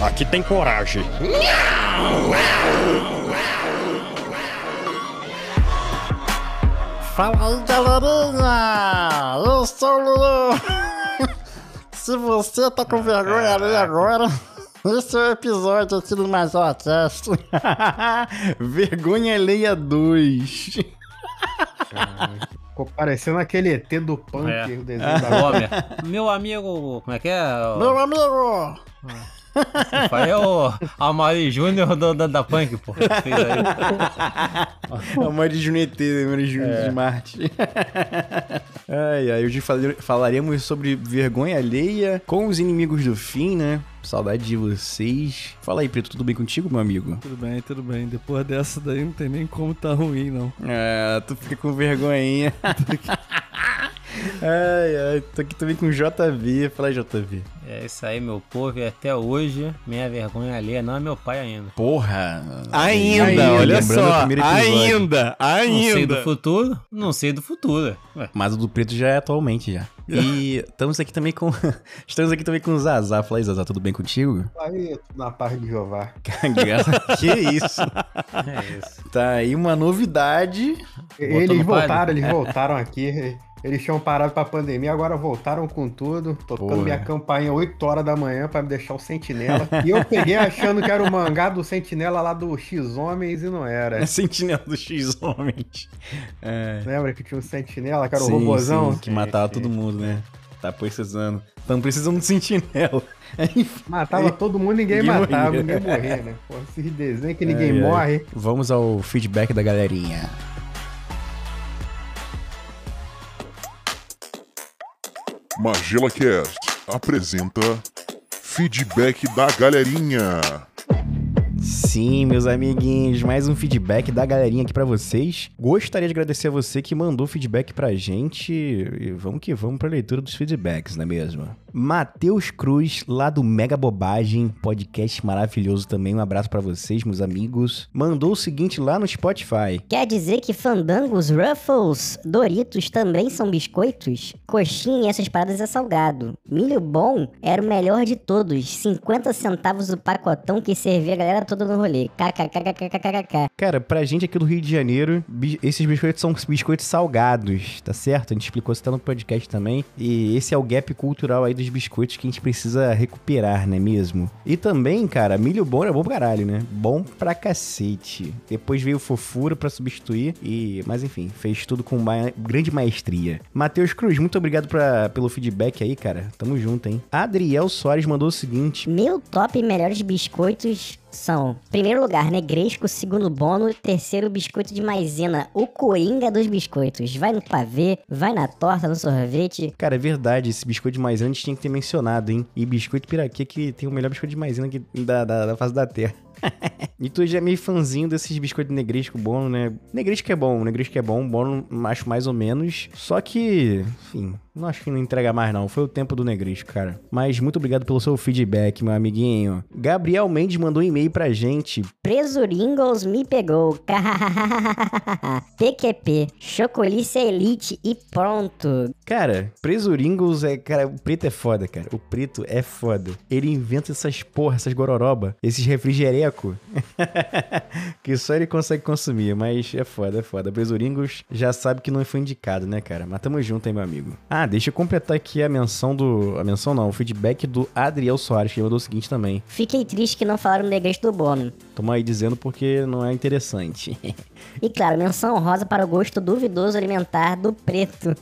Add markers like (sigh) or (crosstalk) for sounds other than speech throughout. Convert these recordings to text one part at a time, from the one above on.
Aqui tem coragem. Fala aí, galerinha! Eu sou o Lulu! (laughs) Se você tá com vergonha ali agora, esse é o episódio aqui do Major Cast. (laughs) Vergonha Alheia 2. Ficou parecendo aquele ET do punk, É. o desenho da Homer. Meu amigo, como é que é? Meu amigo! Foi o Amari Júnior do- da, da Punk, pô. Fez aí. É o Mari Junete, Mari Júnior de Marte. ai, ai, hoje fal- falaremos sobre vergonha alheia com os inimigos do fim, né? Saudade de vocês. Fala aí, Preto, tudo bem contigo, meu amigo? Tudo bem, tudo bem. Depois dessa daí não tem nem como tá ruim, não. Ah, tu fica com vergonhinha. (laughs) ai, ai, tô aqui também com JV. Fala aí, JV. É isso aí, meu povo. E até hoje, minha vergonha alheia não é meu pai ainda. Porra! Ainda, Ainda, olha o só. episódio. Ainda, Não sei do ainda. futuro, não sei do futuro. Ué, Mas o do preto já é atualmente já. E estamos aqui também com. (laughs) Estamos aqui também com o Zazá. Fala aí, Zazá, tudo bem contigo? Aí, na paz de Jeová. (laughs) que isso? é isso. Tá aí uma novidade. Eles voltaram, eles voltaram aqui. Eles tinham parado pra pandemia, agora voltaram com tudo. Tocando Porra. minha campainha 8 horas da manhã pra me deixar o Sentinela. E eu peguei achando que era o mangá do Sentinela lá do X-Homens e não era. É sentinela do X-Homens. É. Lembra que tinha um Sentinela, que era o sim, robozão? sim, que matava todo mundo, né? Tá precisando. Estamos precisando de sentinela. (laughs) Matava todo mundo, ninguém, Ninguém matava, morria. ninguém morria, né? Pô, esses desenhos que ninguém ai. morre. Vamos ao feedback da galerinha. Magela Cast apresenta Feedback da Galerinha. Sim, meus amiguinhos, mais um feedback da galerinha aqui pra vocês. Gostaria de agradecer a você que mandou feedback pra gente. E vamos que vamos pra leitura dos feedbacks, não é mesmo? Matheus Cruz, lá do Mega Bobagem, podcast maravilhoso também. Um abraço pra vocês, meus amigos. Mandou o seguinte lá no Spotify. Quer dizer que fandangos, ruffles, Doritos também são biscoitos? Coxinha e essas paradas é salgado. Milho bom era o melhor de todos. 50 centavos o pacotão que servia a galera toda no rolê. KKKKKKK. Cara, pra gente aqui do Rio de Janeiro, esses biscoitos são biscoitos salgados, tá certo? A gente explicou isso até no podcast também. E esse é o gap cultural aí dos biscoitos que a gente precisa recuperar, não é mesmo? E também, cara, milho bom é bom pra caralho, né? Bom pra cacete. Depois veio fofura pra substituir e... Mas enfim, fez tudo com ma- grande maestria. Matheus Cruz, muito obrigado pra, pelo feedback aí, cara. Tamo junto, hein? Adriel Soares mandou o seguinte... Meu top melhores biscoitos são, primeiro lugar, negresco, segundo bono, terceiro biscoito de maisena, o coringa dos biscoitos. Vai no pavê, vai na torta, no sorvete. Cara, é verdade, esse biscoito de maisena a gente tinha que ter mencionado, hein? E biscoito piraquê que tem o melhor biscoito de maisena que, da, da, da face da terra. (laughs) e tu já é meio fãzinho desses biscoitos negresco bom, né? Negresco é bom, negresco é bom, bom acho mais ou menos. Só que, enfim, não acho que não entrega mais não. Foi o tempo do negresco, cara. Mas muito obrigado pelo seu feedback, meu amiguinho. Gabriel Mendes mandou um e-mail pra gente. Presuringles me pegou. (laughs) PQP, Chocolice Elite e pronto. Cara, Presuringles é. Cara, o preto é foda, cara. O preto é foda. Ele inventa essas porra, essas gororoba, esses (laughs) que só ele consegue consumir, mas é foda, é foda. Presuringles já sabe que não foi indicado, né, cara? Mas tamo junto aí, meu amigo. Ah, deixa eu completar aqui a menção do. A menção não, o feedback do Adriel Soares, que mandou o seguinte também. Fiquei triste que não falaram negresto do Bono. Tamo aí dizendo porque não é interessante. (laughs) E claro, menção honrosa para o gosto duvidoso alimentar do preto.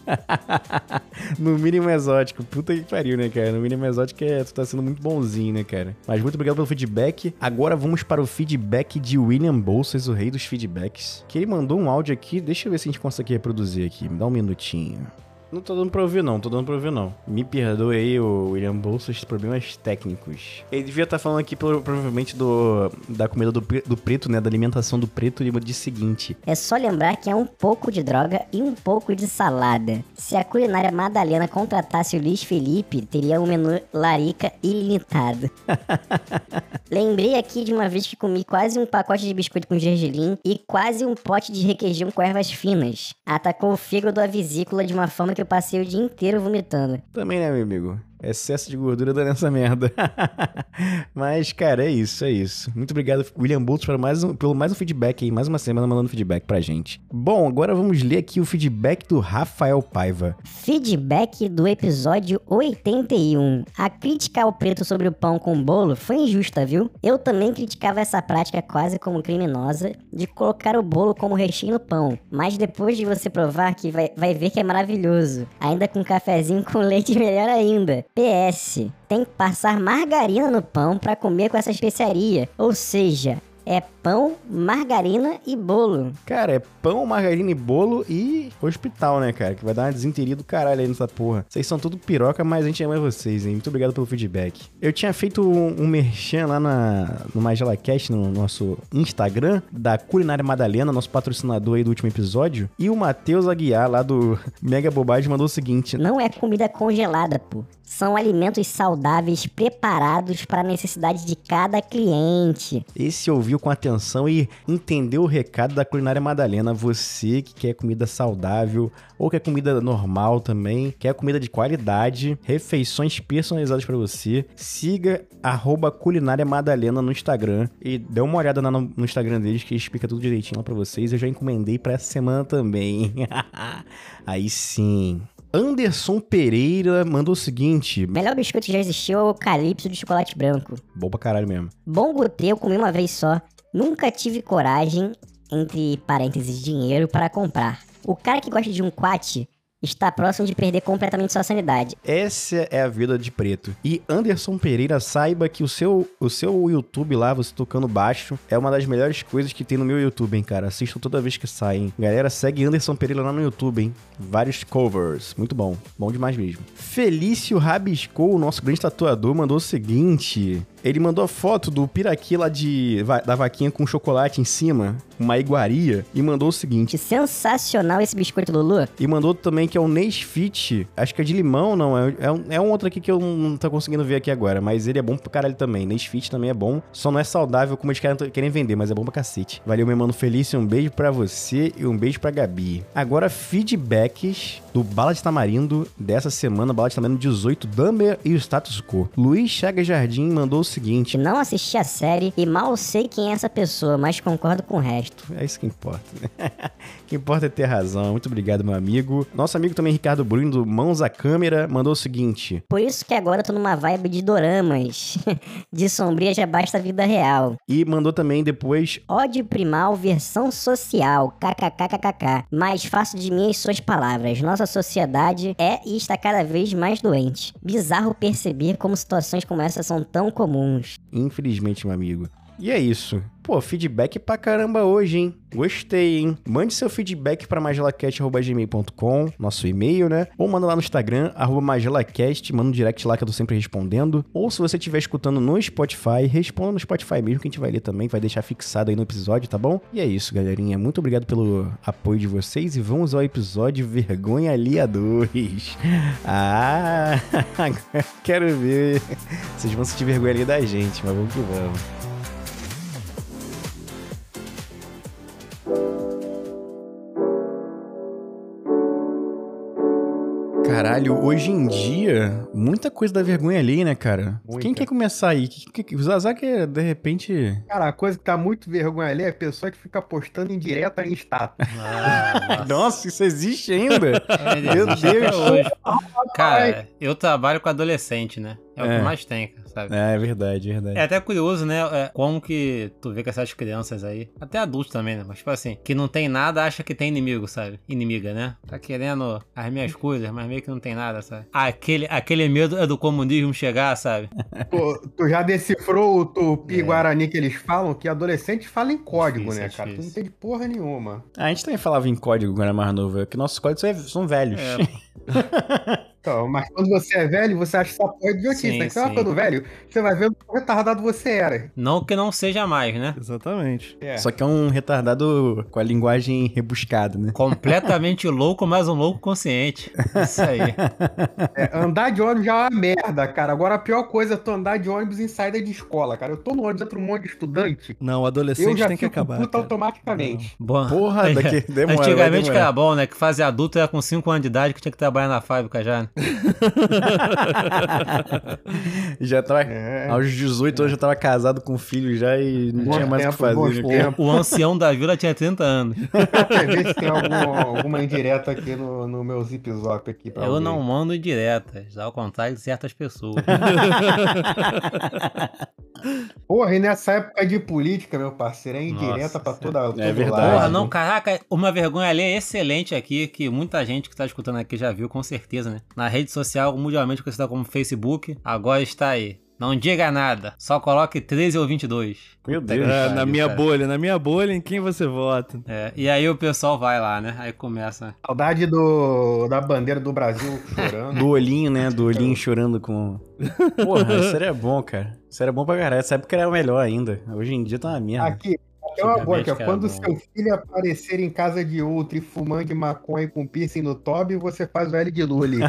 (laughs) no mínimo exótico. Puta que pariu, né, cara? No mínimo exótico é, tu tá sendo muito bonzinho, né, cara? Mas muito obrigado pelo feedback. Agora vamos para o feedback de William Bolsas, o rei dos feedbacks. Que ele mandou um áudio aqui. Deixa eu ver se a gente consegue reproduzir aqui. Me dá um minutinho. Não tô dando pra ouvir, não. Tô dando pra ouvir, não. Me perdoe aí, o William Bolsas, problemas técnicos. Ele devia estar falando aqui, pro- provavelmente, do, da comida do, do preto, né? Da alimentação do preto. Ele disse o seguinte. É só lembrar que é um pouco de droga e um pouco de salada. Se a culinária Madalena contratasse o Luiz Felipe, teria um menu larica ilimitado. (laughs) Lembrei aqui de uma vez que comi quase um pacote de biscoito com gergelim e quase um pote de requeijão com ervas finas. Atacou o fígado a vesícula de uma forma que eu passei o dia inteiro vomitando. Também, né, meu amigo? Excesso de gordura dando essa merda. (laughs) Mas, cara, é isso, é isso. Muito obrigado, William Boltz, por mais um, pelo mais um feedback aí, mais uma semana mandando feedback pra gente. Bom, agora vamos ler aqui o feedback do Rafael Paiva. Feedback do episódio 81. A crítica ao preto sobre o pão com bolo foi injusta, viu? Eu também criticava essa prática quase como criminosa de colocar o bolo como recheio no pão. Mas depois de você provar que vai, vai ver que é maravilhoso. Ainda com cafezinho com leite (laughs) melhor ainda. PS. Tem que passar margarina no pão pra comer com essa especiaria. Ou seja, é pão, margarina e bolo. Cara, é pão, margarina e bolo e hospital, né, cara? Que vai dar uma desinteria do caralho aí nessa porra. Vocês são tudo piroca, mas a gente ama vocês, hein? Muito obrigado pelo feedback. Eu tinha feito um, um merchan lá na, no Magela Cast, no nosso Instagram, da Culinária Madalena, nosso patrocinador aí do último episódio. E o Matheus Aguiar, lá do (laughs) Mega Bobagem, mandou o seguinte: Não é comida congelada, pô. São alimentos saudáveis preparados para a necessidade de cada cliente. Esse ouviu com atenção e entendeu o recado da culinária madalena. Você que quer comida saudável ou quer comida normal também, quer comida de qualidade, refeições personalizadas para você, siga arroba culinária madalena no Instagram e dê uma olhada lá no, no Instagram deles que explica tudo direitinho lá para vocês. Eu já encomendei para essa semana também. (laughs) Aí sim. Anderson Pereira mandou o seguinte: Melhor biscoito que já existiu é o Calypso de chocolate branco. Bom pra caralho mesmo. Bom gotê eu comi uma vez só. Nunca tive coragem, entre parênteses, dinheiro, para comprar. O cara que gosta de um quat está próximo de perder completamente sua sanidade. Essa é a vida de preto. E Anderson Pereira, saiba que o seu, o seu YouTube lá, você tocando baixo, é uma das melhores coisas que tem no meu YouTube, hein, cara. Assisto toda vez que hein. Galera, segue Anderson Pereira lá no YouTube, hein. Vários covers. Muito bom. Bom demais mesmo. Felício Rabiscou, o nosso grande tatuador, mandou o seguinte. Ele mandou a foto do piraqui lá de, da vaquinha com chocolate em cima, uma iguaria, e mandou o seguinte. Sensacional esse biscoito, Lulu. E mandou também que é um Nesfit, acho que é de limão, não, é, é, um, é um outro aqui que eu não tô conseguindo ver aqui agora, mas ele é bom pra caralho também. Nesfit também é bom, só não é saudável como eles querem, querem vender, mas é bom pra cacete. Valeu, meu mano Felício, um beijo pra você e um beijo pra Gabi. Agora, feedbacks do Bala de Tamarindo dessa semana, Bala de Tamarindo 18, Dumber e o Status Quo. Luiz Chagas Jardim mandou o seguinte, Não assisti a série e mal sei quem é essa pessoa, mas concordo com o resto. É isso que importa, né? (laughs) que importa é ter razão. Muito obrigado, meu amigo. Nosso amigo também, Ricardo Bruno, do Mãos à Câmera, mandou o seguinte. Por isso que agora eu tô numa vibe de doramas. (laughs) de sombria já basta a vida real. E mandou também depois. Ódio primal versão social, kkkkkk. Mais fácil de mim as suas palavras. Nossa sociedade é e está cada vez mais doente. Bizarro perceber como situações como essa são tão comuns. Infelizmente, meu amigo. E é isso. Pô, feedback pra caramba hoje, hein? Gostei, hein? Mande seu feedback pra magelacast.gmail.com, nosso e-mail, né? Ou manda lá no Instagram, arroba magelacast, manda um direct lá que eu tô sempre respondendo. Ou se você estiver escutando no Spotify, responda no Spotify mesmo, que a gente vai ler também, vai deixar fixado aí no episódio, tá bom? E é isso, galerinha. Muito obrigado pelo apoio de vocês e vamos ao episódio Vergonha Alheia 2. (laughs) Ah, (laughs) quero ver. Vocês vão sentir vergonha ali da gente, mas vamos que vamos. Caralho, hoje em dia, muita coisa da vergonha ali, né, cara? Muita. Quem quer começar aí? O Zazá que, de repente... Cara, a coisa que tá muito vergonha ali é a pessoa que fica postando em direta em status. Ah, Nossa, isso existe ainda? É, Meu Deus. hoje. (laughs) Cara, eu trabalho com adolescente, né? É, o É. que mais tem, sabe? É, é verdade, é verdade. É até curioso, né? é, como que tu vê que essas crianças aí, até adultos também, né? Mas tipo assim, que não tem nada, acha que tem inimigo, sabe? Inimiga, né? Tá querendo as minhas (laughs) coisas, mas meio que não tem nada, sabe? Aquele, aquele medo é do comunismo chegar, sabe? (laughs) tu, tu já decifrou o tupi É. guarani que eles falam? Que adolescente fala em código, Difícil, né, é cara? Tu não difícil. entende porra nenhuma. A gente também falava em código quando era mais novo, é que nossos códigos são- são velhos. É, (laughs) Então, mas quando você é velho, você acha essa porra de idiotice. Sim, né? Que você vai sim. ficando velho, você vai ver o quão retardado você era. Não que não seja mais, né? Exatamente. É. Só que é um retardado com a linguagem rebuscada, né? Completamente (laughs) louco, mas um louco consciente. Isso aí. É, andar de ônibus já é uma merda, cara. Agora a pior coisa é tu andar de ônibus em saída de escola, cara. Eu tô no ônibus entra um monte de estudante, Não, o eu adolescente já tem que acabar. puta cara. automaticamente. Bom, Porra, (laughs) daqui demora, Antigamente que era bom, né? Que fazer adulto era com 5 anos de idade que tinha que trabalhar na fábrica já. né? (laughs) já tava. É. Aos 18 anos já tava casado com filho já e não Bons tinha mais o que fazer. né, tempos. O ancião da vila tinha 30 anos. (laughs) Quer ver se tem algum- alguma indireta aqui no, no meu zip zop aqui pra Eu alguém. não mando diretas, ao contrário de certas pessoas. (laughs) Porra, e nessa época de política, meu parceiro, é indireta Nossa pra toda, todo verdade. lado. Porra, não, caraca, uma vergonha ali é excelente aqui, que muita gente que tá escutando aqui já viu, com certeza, né? Na rede social, mundialmente conhecida como Facebook, agora está aí. Não diga nada, só coloque 13 ou 22. Meu Deus. É, na minha cara. bolha, na minha bolha, em quem você vota? É, e aí o pessoal vai lá, né? Aí começa. Saudade do, da bandeira do Brasil chorando. Do olhinho, né? Do olhinho chorando com. Porra, (laughs) isso era bom, cara. Isso era bom pra caralho. Essa época era melhor ainda. Hoje em dia tá uma merda. Aqui, até uma boa, que é quando seu filho aparecer em casa de outro e fumando de maconha com piercing no tobe, você faz o L de Lully. (laughs)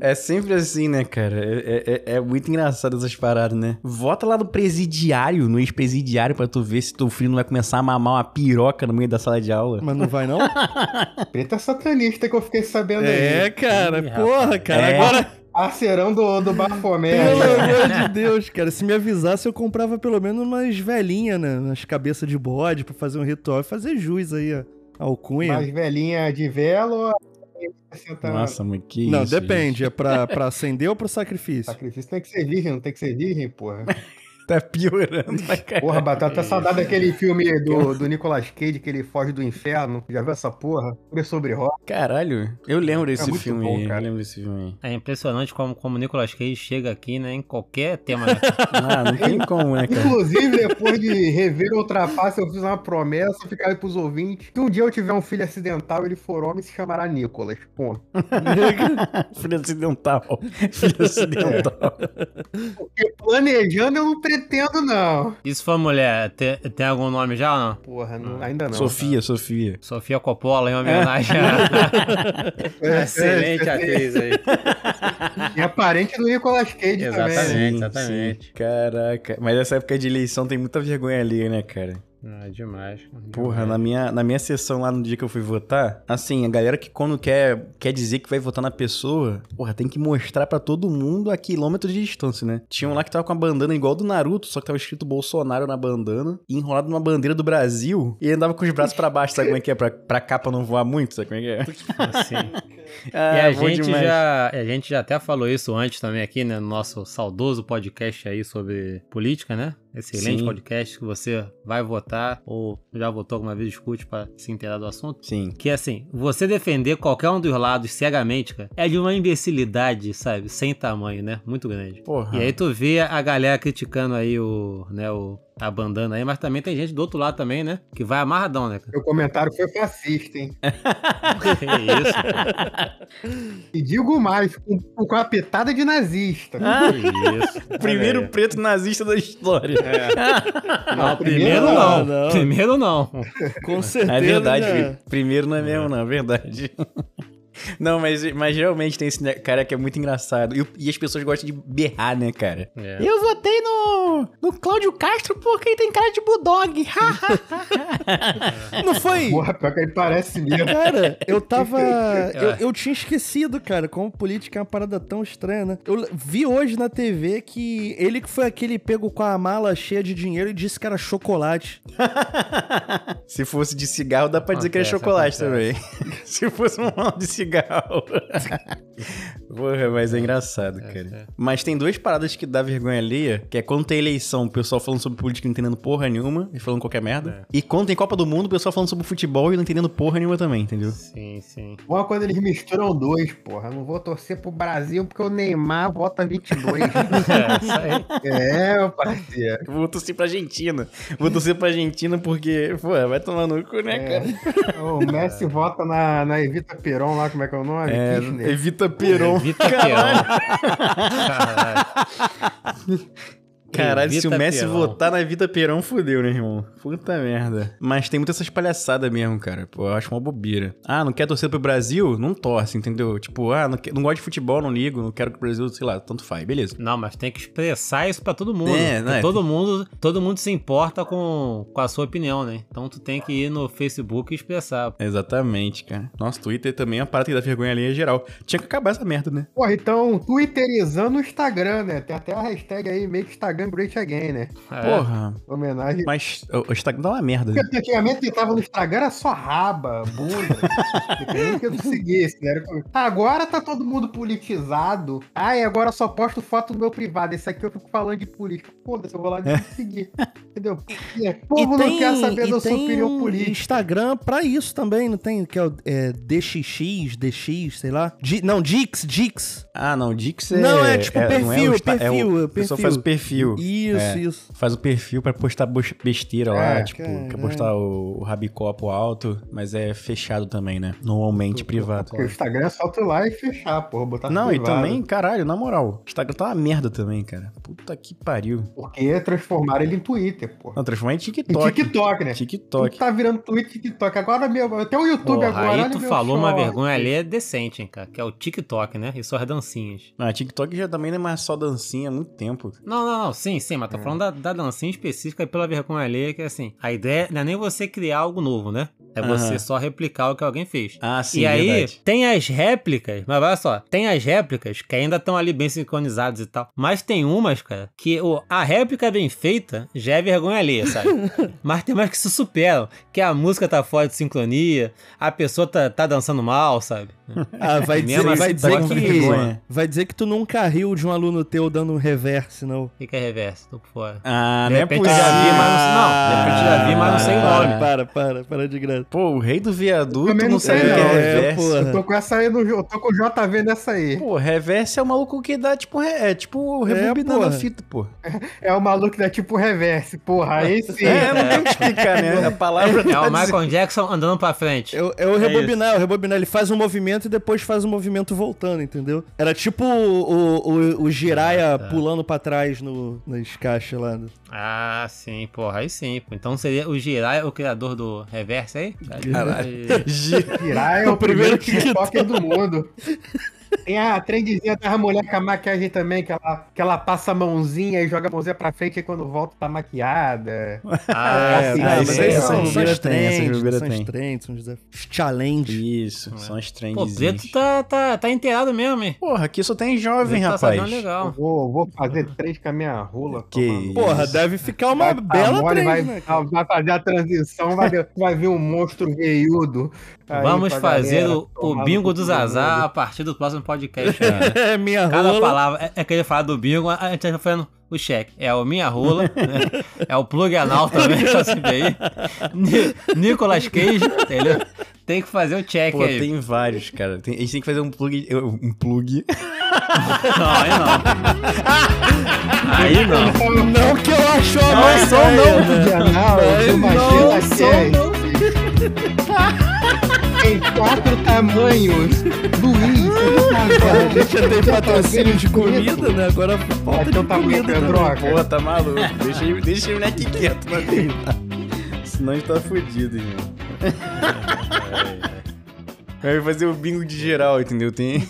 É sempre assim, né, cara? É, é- é muito engraçado essas paradas, né? Vota lá no presidiário, no ex-presidiário, pra tu ver se teu filho não vai começar a mamar uma piroca no meio da sala de aula. Mas não vai, não? (laughs) Preta satanista que eu fiquei sabendo é, aí. cara, Ih, porra, cara. É. Agora, Parceirão do, do Bafomé. pelo amor de Deus, cara, se me avisasse, eu comprava pelo menos umas velhinhas, né? Umas cabeças de bode pra fazer um ritual e fazer jus aí, ó. Alcunha. Mais velhinha de velo. 60 anos. Nossa, mas que não, isso, depende. É pra, pra acender ou pro sacrifício? Sacrifício tem que ser virgem, não tem que ser virgem, porra. (laughs) Tá piorando pra caralho. Porra, bateu até saudade daquele filme do, do Nicolas Cage, que ele foge do inferno. Já viu essa porra? Sobre sobre rock. Caralho, eu lembro desse muito filme bom. Eu lembro desse filme aí. É impressionante como, como o Nicolas Cage chega aqui, né? Em qualquer tema. Né? (laughs) Ah, não tem como, né, cara? Inclusive, depois de rever o Ultrapasse, eu fiz uma promessa, ficar aí pros ouvintes. Que um dia eu tiver um filho acidental, ele for homem, se chamará Nicolas. Ponto. (laughs) Filho acidental. Filho acidental. Porque planejando eu não pretendo, não. E se for mulher, tem, tem algum nome já ou não? Porra, não- ainda não. Sofia, Sofia. Sofia Coppola, em homenagem (laughs) É, a excelente é, é, atriz aí. E é parente do Nicolas Cage também. Exatamente. exatamente. Caraca. Mas essa época de eleição tem muita vergonha ali, né, cara? Ah, demais. Porra, na minha, na minha sessão lá no dia que eu fui votar, assim, a galera que quando quer, quer dizer que vai votar na pessoa, porra, tem que mostrar pra todo mundo a quilômetros de distância, né? Tinha um lá que tava com a bandana igual do Naruto, só que tava escrito Bolsonaro na bandana, e enrolado numa bandeira do Brasil, e andava com os braços pra baixo, sabe como é que é? Pra, pra capa não voar muito, sabe como é que é? (laughs) Assim. Ah, e a gente, demais. já, a gente já até falou isso antes também aqui, né? No nosso saudoso podcast aí sobre política, né? Excelente Sim. podcast que você vai votar ou já votou alguma vez, escute pra se inteirar do assunto. Sim. Que é assim, você defender qualquer um dos lados cegamente, cara, é de uma imbecilidade, sabe? Sem tamanho, né? Muito grande. Porra. E aí tu vê a galera criticando aí o, né, o, a bandana aí, mas também tem gente do outro lado também, né? Que vai amarradão, né? Meu comentário foi fascista, hein? (laughs) que isso, cara? (laughs) E digo mais, com, com a pitada de nazista. Que isso. Primeiro aí. preto nazista da história. (laughs) Não, primeiro primeiro não. não. Primeiro não. Com certeza. É verdade, né? Primeiro não é mesmo, não, é verdade. (laughs) Não, mas, mas realmente tem esse cara que é muito engraçado. E, e as pessoas gostam de berrar, né, cara? É. Eu votei no, no Cláudio Castro porque ele tem cara de bulldog. (laughs) Não foi? Porra, pior que ele parece mesmo. Cara, eu tava. (laughs) Eu, eu tinha esquecido, cara, como política é uma parada tão estranha, né? Eu vi hoje na TV que ele que foi aquele pego com a mala cheia de dinheiro e disse que era chocolate. Se fosse de cigarro, dá pra dizer que era Acontece, chocolate acontece. também. Se fosse um mal de cigarro. (laughs) Porra, mas é engraçado, cara. é. Mas tem duas paradas que dá vergonha alheia, que é quando tem eleição, o pessoal falando sobre política e não entendendo porra nenhuma e falando qualquer merda. E quando tem Copa do Mundo, o pessoal falando sobre futebol e não entendendo porra nenhuma também, entendeu? Sim, sim. Bom é quando eles misturam dois, porra. Eu não vou torcer pro Brasil porque o Neymar vota 22. (laughs) É, isso aí. é, meu parceiro. Vou torcer pra Argentina. Vou torcer pra Argentina porque, pô, vai tomar no cu, né, cara? O Messi vota na, na Evita Peron lá, como é que é o nome? É, Kirchner. evita Peron. Evita Peron. (laughs) Caralho. (laughs) Caralho, se o Evita Messi Perão. votar na Vida Perão, fudeu, né, irmão? Puta merda. Mas tem muitas essas palhaçadas mesmo, cara. Pô, eu acho uma bobeira. Ah, não quer torcer pro Brasil? Não torce, entendeu? Tipo, ah, não, quer- não gosto de futebol, não ligo, não quero que o Brasil, sei lá, tanto faz. Beleza. Não, mas tem que expressar isso pra todo mundo. É, Porque né? todo mundo, todo mundo se importa com, com a sua opinião, né? Então tu tem que ir no Facebook e expressar. Exatamente, cara. Nossa, Twitter também é uma parada que dá vergonha ali em geral. Tinha que acabar essa merda, né? Porra, então, twitterizando o Instagram, né? Tem até a hashtag aí, make Instagram great again, né? É. Porra. Homenagem. Mas o o Instagram dá uma merda. né? Porque antigamente quem tava no Instagram era só raba, bunda. (laughs) Que eu não seguisse, né? Agora tá todo mundo politizado. Ai, agora eu só posto foto do meu privado. Esse aqui eu fico falando de política. Foda-se, eu vou lá e seguir. Entendeu? Porque O povo não quer saber e da sua tem opinião um política. Instagram pra isso também, não tem? Que é o é, DXX, DX, sei lá. Não, Dix, Dix. Ah, não, Dix é... Não, é tipo não é perfil, o Insta- é perfil, o- é A pessoa perfil. faz o perfil. Isso, É. isso. Faz o perfil pra postar besteira lá, É, tipo, caralho. quer postar o, o rabicopo alto, mas é fechado também, né? Normalmente privado. Porque o Instagram é só tu ir lá e fechar, porra, botar Não, e privado. também, caralho, na moral, o Instagram tá uma merda também, cara. Puta que pariu. Porque transformaram ele em Twitter, porra. Não, transformar em Em TikTok. TikTok, né? TikTok. Tá virando Twitter e TikTok. Agora meu, até o YouTube Porra, agora. aí tu falou uma short. vergonha ali decente, hein, cara. Que é o TikTok, né? E suas dancinhas. Ah, TikTok já também não é mais só dancinha há muito tempo. Não, não, não. Sim, sim, mas tô falando da, da dancinha específica pela vergonha alheia, que é assim. A ideia não é nem você criar algo novo, né? É você Aham. só replicar o que alguém fez. Ah, sim, e aí, verdade. tem as réplicas, mas olha só, tem as réplicas que ainda estão ali bem sincronizadas e tal. Mas tem umas, cara, que o, a réplica bem feita já é vergonha alheia, sabe? (laughs) mas tem umas que se superam, que a música tá fora de sincronia, a pessoa tá, tá dançando mal, sabe? (laughs) Ah, vai dizer, Mesmo vai dizer que. vergonha. Vai dizer que tu nunca riu de um aluno teu dando um reverse, não. O que, que é reverso? Tô por fora. Ah, De não é repente possível. eu já vi, mas não- não, de repente eu já vi, mas não sei o nome. Para, para, para de graça. Pô, o rei do viaduto Também não, não sabe o sei, que é não. É, reverse. Eu tô com essa aí no eu tô com o JV nessa aí. Pô, reverse é o maluco que dá, tipo, é, tipo rebobinando a porra. Fita, pô. (laughs) É o maluco que dá tipo reverse, porra. Aí sim. É, não tem o que explicar, né? A palavra É tá o Michael Jackson andando pra frente. É, o- é o rebobinar, é o rebobinar. Ele faz um movimento e depois faz um movimento voltando, entendeu? Era tipo o, o, o, Jiraya pulando pra trás no, nas caixas lá. Ah, sim, porra, aí sim. pô. Então seria o Jirai o criador do reverso aí? Caralho. Tirar é o, (laughs) O primeiro primeiro TikToker do mundo. (laughs) Tem a trendezinha da mulher com a maquiagem também, que ela, que ela passa a mãozinha e joga a mãozinha pra frente e quando volta tá maquiada. (laughs) Ah, É, sim, ah, mas sim, são, as trends, são as trends, são os challenge. Isso, são as Pô, trends. Preto tá, tá, tá inteirado mesmo, hein? Porra, aqui só tem jovem, tá rapaz. Eu legal. vou, vou fazer três com a minha rola. Que. Porra, deve ficar uma Vai tá bela mole, trend, vai, né? vai fazer a transição, vai, vai vir um monstro veiudo. Vamos fazer galera o, o bingo no do cu Zazá mundo. a partir do próximo podcast. Cara. É minha Cada rola. palavra é, é que ele fala do bingo, a gente tá fazendo o cheque. É o Minha Rola, né? é o Plug Anal também, tá sempre aí. Ni- Nicolas Cage, entendeu? Tem que fazer o check Pô, aí. tem vários, cara. Tem- a gente tem que fazer um plug. Um plug. (laughs) Não, aí não. Aí não. Não que eu acho Não má sou, ideia, não. né? Canal, Mas uma não (laughs) Tem quatro tamanhos. Luiz, A gente já tem patrocínio de comida, né? Agora falta Aqui de é o tamanho comida da também. droga. Porra, tá maluco. Deixa, ele- deixa ele aqui quieto dele. Senão a gente tá fudido, irmão. Vai fazer o bingo de geral, entendeu? Tem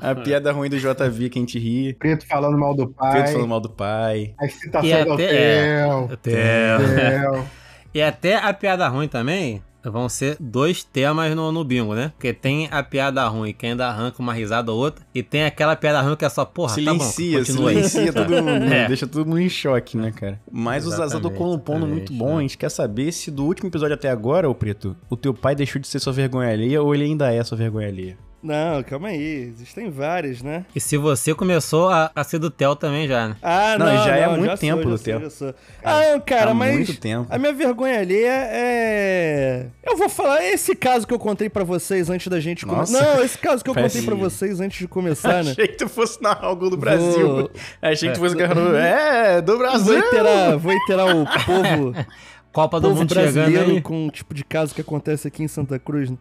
a (laughs) piada ruim do JV que a gente ri. Preto falando mal do pai. Pedro falando mal do pai. As E citações do até, é, hotel. até, hotel. e até a piada ruim também vão ser dois temas no, no bingo, né? Porque tem a piada ruim que ainda arranca uma risada ou outra, e tem aquela piada ruim que é só, porra, silencia, tá bom, continua aí. silencia todo mundo. (laughs) É. Deixa todo mundo em choque, né, cara? Mas o Zazá Exatamente, tocou num ponto muito exatamente, bom. né? A gente quer saber se do último episódio até agora, ô Preto, o teu pai deixou de ser sua vergonha alheia ou ele ainda é sua vergonha alheia? Não, calma aí. Existem várias, né? E se você começou a, a ser do Theo também já, né? Ah, Não, não, já é não, muito já tempo sou, do já Theo. sou. Ah, não, cara, há mas muito tempo. a minha vergonha alheia é... Eu vou falar esse caso que eu contei pra vocês antes da gente começar. Não, esse caso que eu contei pra vocês antes de começar, né? (laughs) Achei que tu fosse narrar algo do Brasil. Vou- (laughs) Achei que tu fosse narrar. É, do Vou Brasil. iterar, vou iterar o povo, (laughs) Copa do povo Mundo chegando brasileiro aí. com o tipo de caso que acontece aqui em Santa Cruz.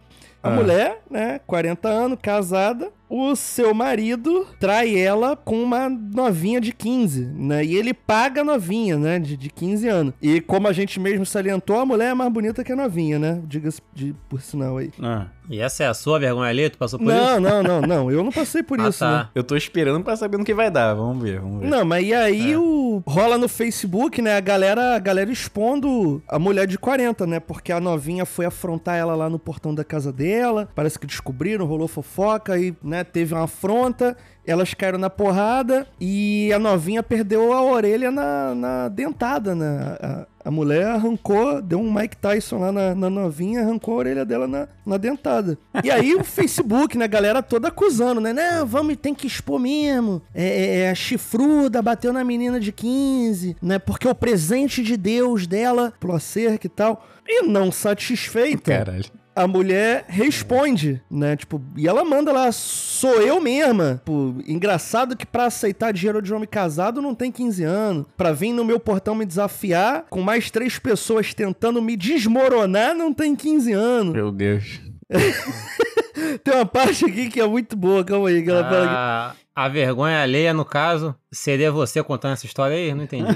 A Ah. mulher, né, 40 anos, casada, o seu marido trai ela com uma novinha de 15, né? E ele paga a novinha, né? De, de 15 anos. E como a gente mesmo salientou, a mulher é mais bonita que a novinha, né? Diga-se de- por sinal aí. Ah, E essa é a sua vergonha ali? Tu passou por Não, isso? não, não, não. Eu não passei por (laughs) Ah, isso, tá. né? eu tô esperando pra saber no que vai dar. Vamos ver, vamos ver. Não, mas e aí É. o rola no Facebook, né? A galera, a galera expondo a mulher de 40, né? Porque a novinha foi afrontar ela lá no portão da casa dela. Parece que descobriram, rolou fofoca e, né, teve uma afronta. Elas caíram na porrada e a novinha perdeu a orelha na, na dentada, né? A, a mulher arrancou, deu um Mike Tyson lá na, na novinha, arrancou a orelha dela na, na dentada. E aí o (laughs) Facebook, né, a galera toda acusando, né? Não, vamos, tem que expor mesmo. É, é, é a chifruda, bateu na menina de 15, né? Porque o presente de Deus dela, pulou a cerca e tal. E não satisfeita, Caralho. A mulher responde, né? Tipo, e ela manda lá, sou eu mesma. Tipo, engraçado que pra aceitar dinheiro de homem casado não tem 15 anos. Pra vir no meu portão me desafiar, com mais três pessoas tentando me desmoronar, não tem 15 anos. Meu Deus. (laughs) Tem uma parte aqui que é muito boa, calma aí, que ela fala aqui. Ah, a vergonha alheia, no caso, seria você contando essa história aí? Não entendi.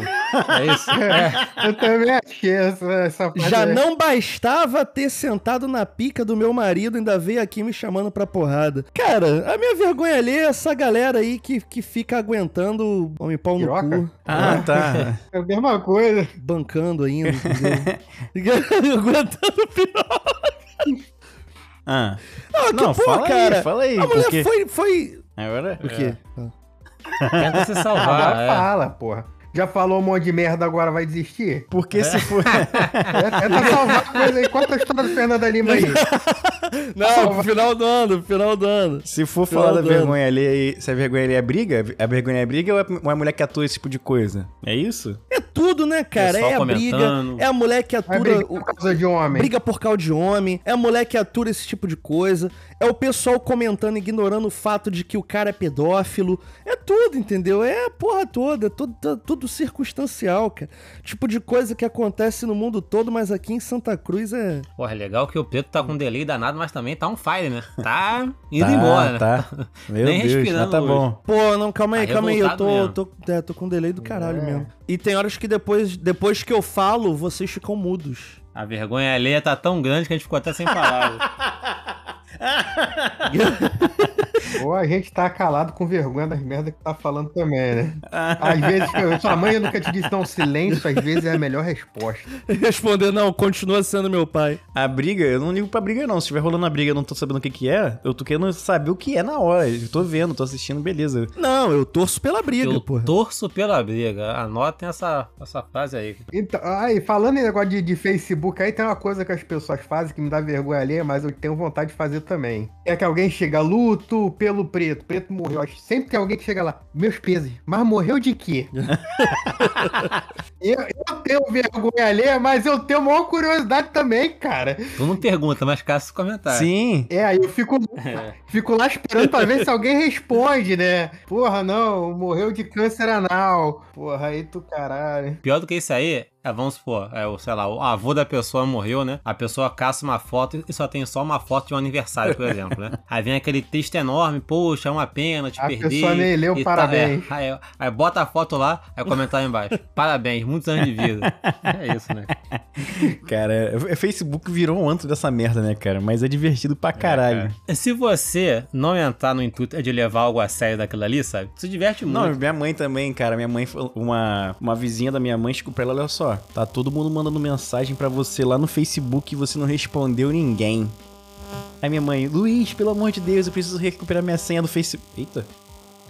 É isso? (laughs) É. Eu também achei essa, essa parte Já aí. não bastava ter sentado na pica do meu marido, ainda veio aqui me chamando pra porrada. Cara, a minha vergonha ali é essa galera aí que, que fica aguentando homem pau no Piroca? cu. Ah, tá. (laughs) É a mesma coisa. bancando ainda, entendeu? (laughs) Aguentando pior. Ah. Ah, que Não, pô, fala cara. aí, fala aí. A mulher porque... foi, foi... Agora... O quê? Tenta se salvar. Agora é. fala, porra. Já falou um monte de merda, agora vai desistir? Porque se for... (laughs) É, tenta salvar a coisa aí. Conta a história do Fernando Lima aí. (laughs) Não, pro final do ano, pro final do ano. Se for Final falar da vergonha ali, se a vergonha ali é briga, a vergonha é briga ou é uma mulher que atua esse tipo de coisa? É isso? É tudo, né, cara? Pessoal É a briga, é a mulher que atura... o- por causa de homem. Briga por causa de homem, é a mulher que atura esse tipo de coisa, é o pessoal comentando, ignorando o fato de que o cara é pedófilo, é tudo, entendeu? É a porra toda, é tudo, tá- tudo circunstancial, cara. Tipo de coisa que acontece no mundo todo, mas aqui em Santa Cruz é. Porra, é legal que o Preto tá com um delay danado, mas também tá on fire, né? Tá (laughs) indo tá, embora. né? Tá. (laughs) Meu Nem Deus, respirando mas tá hoje. bom. Pô, não, calma aí, Tá calma aí, eu tô, tô, é, tô com delay do caralho É. mesmo. E tem horas que depois, depois que eu falo, vocês ficam mudos. A vergonha alheia tá tão grande que a gente ficou até sem palavras. (laughs) Ou a gente tá calado com vergonha das merdas que tá falando também, né? (laughs) Às vezes, sua mãe nunca te disse não, silêncio, às vezes é a melhor resposta. Responder, não, continua sendo meu pai. A briga, eu não ligo pra briga, não. Se estiver rolando a briga e eu não tô sabendo o que que é, eu tô querendo saber o que é na hora. Eu tô vendo, tô assistindo, beleza. Não, eu torço pela briga, Eu porra. torço pela briga. Anotem essa, essa frase aí. Então, aí, falando em negócio de, de Facebook, aí tem uma coisa que as pessoas fazem que me dá vergonha ali, mas eu tenho vontade de fazer também. É que alguém chega, luto pelo preto, preto morreu. Acho que Sempre tem alguém que chega lá, meus pesos, mas morreu de quê? (laughs) eu, eu tenho vergonha ali, mas eu tenho maior curiosidade também, cara. Tu não pergunta, mas caça comentário. Sim. É, aí eu fico, (laughs) fico lá esperando pra ver se alguém responde, né? Porra, não, morreu de câncer anal. Porra, aí tu caralho. Pior do que isso aí, é, vamos supor, é, o, sei lá, o avô da pessoa morreu, né? A pessoa caça uma foto e só tem só uma foto de um aniversário, por exemplo, né? (laughs) Aí vem aquele texto enorme, poxa, é uma pena te A perder. pessoa nem leu parabéns. é. aí, aí bota a foto lá, aí comentário embaixo. (laughs) Parabéns, muitos anos de vida. É isso, né? Cara, o Facebook virou um antro dessa merda, né, cara? Mas é divertido pra caralho. Se você não entrar no intuito de levar algo a sério daquilo ali, sabe? Se diverte muito. Não, minha mãe também, cara. Minha mãe, uma, uma vizinha da minha mãe, chegou pra ela, olha só, tá todo mundo mandando mensagem pra você lá no Facebook e você não respondeu ninguém. Aí minha mãe, Luiz, pelo amor de Deus, eu preciso recuperar minha senha do Facebook. Eita.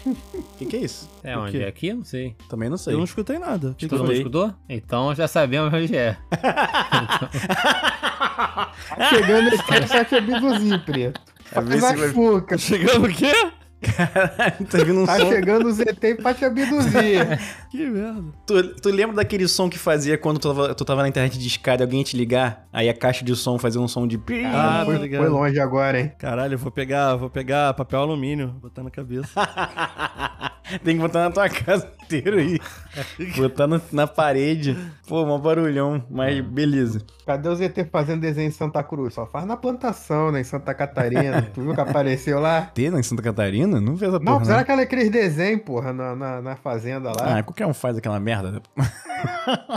O (laughs) que, que é isso? É O onde? quê? É aqui? Não sei. Também não sei. Eu não escutei nada. Que que Todo mundo escutou? Então já sabemos onde é. (laughs) Chegando aqui, só te abduzi, preto. A ver Faz se vai- fuca. Chegando o quê? Caralho, tá vindo um Tá som. chegando o ZT pra te abduzir. (laughs) Que merda. Tu, tu lembra daquele som que fazia quando tu tava, tu tava na internet de escada e alguém ia te ligar? Aí a caixa de som fazia um som de. pi. Ah, foi, tá ligado. foi longe agora, hein? Caralho, eu vou pegar, vou pegar papel alumínio, botar na cabeça. (laughs) (laughs) Tem que botar na tua casa inteira aí. botar no- na parede. Pô, mó barulhão, mas beleza. Cadê o ZT fazendo desenho em Santa Cruz? Só faz na plantação, né? Em Santa Catarina. (laughs) tu viu que apareceu lá? Tem em Santa Catarina? Não vi essa Não, porra. fizeram Não. aquele- aqueles desenhos, porra, na, na, na fazenda lá. Ah, qualquer um faz aquela merda. (laughs)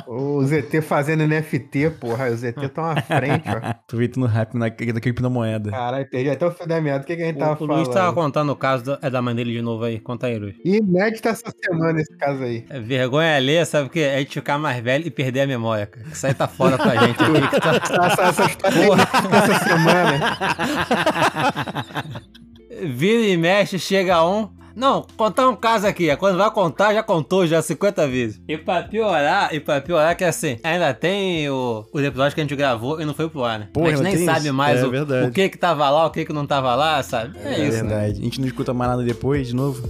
O ZT fazendo NFT, porra. O ZT tá uma frente, ó. Aproveitando rápido na, da criptomoeda. Caralho, perdi até o fio da meada. O que, que a gente tava O, o Luiz falando? tava contando o caso do- é da mãe dele de novo aí. Conta aí, Luiz. Inédito essa semana esse caso aí. É vergonha alheia, sabe o que? É a gente ficar mais velho e perder a memória, cara. Isso aí tá fora pra gente aqui. Que tá... Essa, essa história essa semana. Vira e mexe, chega um. Não, contar um caso aqui. é Quando vai contar, já contou já 50 vezes. E pra piorar, e pra piorar que assim, ainda tem o, os episódios que a gente gravou e não foi pro ar, né? Porra, a gente nem sabe isso? mais É o, verdade. o que que tava lá, o que que não tava lá, sabe? É, É, isso, né? verdade. A gente não escuta mais nada depois, de novo.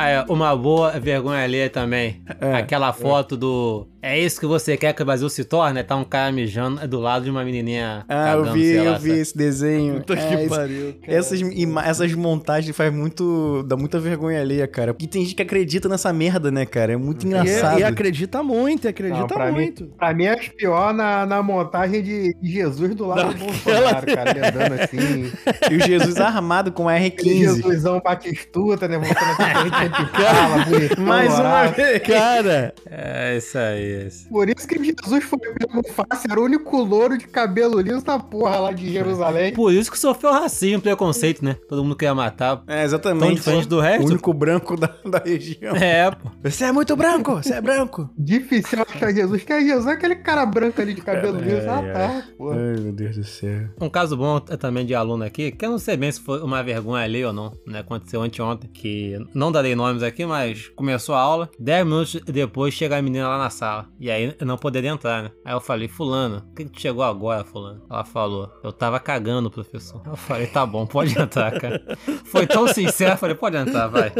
Ah, é, uma boa vergonha alheia também. É, Aquela foto do. É isso que você quer que o Brasil se torne? Tá um cara mijando do lado de uma menininha. Ah, eu cagando, vi, sei lá, eu vi sabe? esse desenho. Puta É, que esse- pariu. cara. Essas, essas montagens faz muito. dá muita vergonha alheia, cara. Porque tem gente que acredita nessa merda, né, cara? É muito E, engraçado. e acredita muito, e acredita Não, pra, mim, muito. pra mim é pior na, na montagem de Jesus do lado do Bolsonaro, cara. Ele andando assim. E o Jesus armado com Aquele R15. Jesusão batistuta, né? Mostrando aquele corrente de (laughs) fala, bonitão, Mais uma vez. Cara, É isso aí. Isso. Por isso que Jesus foi pego fácil, era o único louro de cabelo liso na porra lá de Jerusalém. Por isso que sofreu racismo, preconceito, né? Todo mundo queria matar. É, exatamente. Tão diferente do O resto. único branco da, da região. É, pô. Você é muito branco, você é branco. Difícil achar Jesus. Que é Jesus? É aquele cara branco ali de cabelo liso. Ah, tá. Porra. Ai, meu Deus do céu. Um caso bom é também de aluno aqui, que eu não sei bem se foi uma vergonha ali ou não, né? Aconteceu anteontem, que não darei nomes aqui, mas começou a aula, 10 minutos depois chega a menina lá na sala. E aí eu não poderia entrar, né? Aí eu falei, fulano, por que que tu chegou agora, fulano? Ela falou, eu tava cagando, professor. Eu falei, tá bom, pode entrar, cara. Foi tão sincero, eu falei, pode entrar, vai.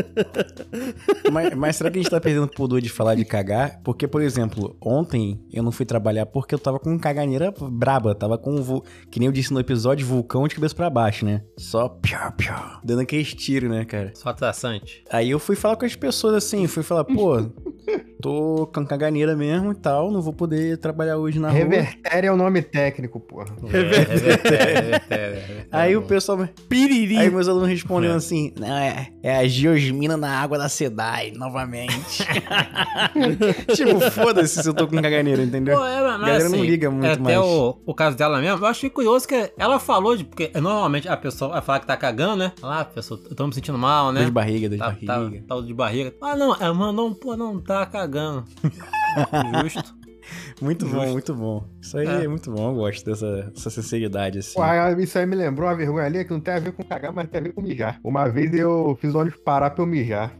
Mas, mas será que a gente tá perdendo o pudor de falar de cagar? Porque, por exemplo, ontem eu não fui trabalhar porque eu tava com caganeira braba. Tava com, vul- que nem eu disse no episódio, vulcão de cabeça pra baixo, né? Só pior, pior. Dando aqueles tiros, né, cara? Só traçante. Aí eu fui falar com as pessoas assim, fui falar, pô, tô com caganeira mesmo e tal, não vou poder trabalhar hoje na rua. Revertério é o nome técnico, porra. Revertério, revertério, revertério. Aí o pessoal. Piriri. Aí meus alunos respondendo assim: Não, é, é a geosmina na água da SEDAI, novamente. (laughs) tipo, foda-se se eu tô com caganeira, entendeu? Pô, é, mas A galera não assim, liga muito Até mais. o, o caso dela mesmo, eu achei curioso que ela falou de. Porque normalmente a pessoa vai falar que tá cagando, né? Ah, pessoa, eu tô me sentindo mal, né? Dor de barriga, dor de Tá, tá, barriga. tá de barriga. Ah, não, é, mano, não, pô, não tá cagando. Justo. (laughs) Muito bom, Justo. muito bom. Isso aí é. É. muito bom, eu gosto dessa, dessa sinceridade, assim. Isso aí me lembrou uma vergonha ali que não tem a ver com cagar, mas tem a ver com mijar. Uma vez eu fiz o ônibus parar pra eu mijar.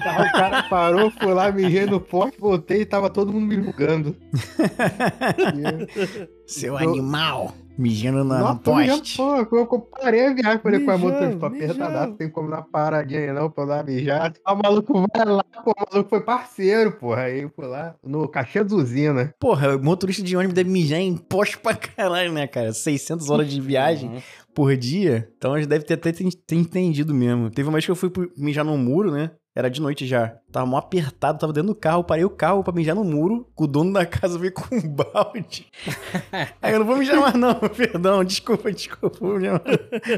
Aí o cara (laughs) parou, fui lá, mijei no poste, voltei e tava todo mundo me julgando. (laughs) Seu Eu- animal! Mijando na, Não, mijando, poste. pô, eu, eu parei a viagem, falei com a tô mijando. apertadaço, não tem como dar paradinha aí não pra eu dar uma mijada. Aí o maluco vai lá, pô, o maluco foi parceiro, porra, aí eu fui lá, no cachê da usina. Porra, o motorista de ônibus deve mijar em poste pra caralho, né, cara? 600 horas de viagem por dia. Então já deve ter até entendido mesmo. Teve uma vez que eu fui mijar num muro, né? Era de noite já. Tava mó apertado, tava dentro do carro. Parei o carro pra mijar no muro. O dono da casa veio com um balde. (laughs) Aí eu não vou mijar mais, não. (laughs) Perdão, desculpa, desculpa.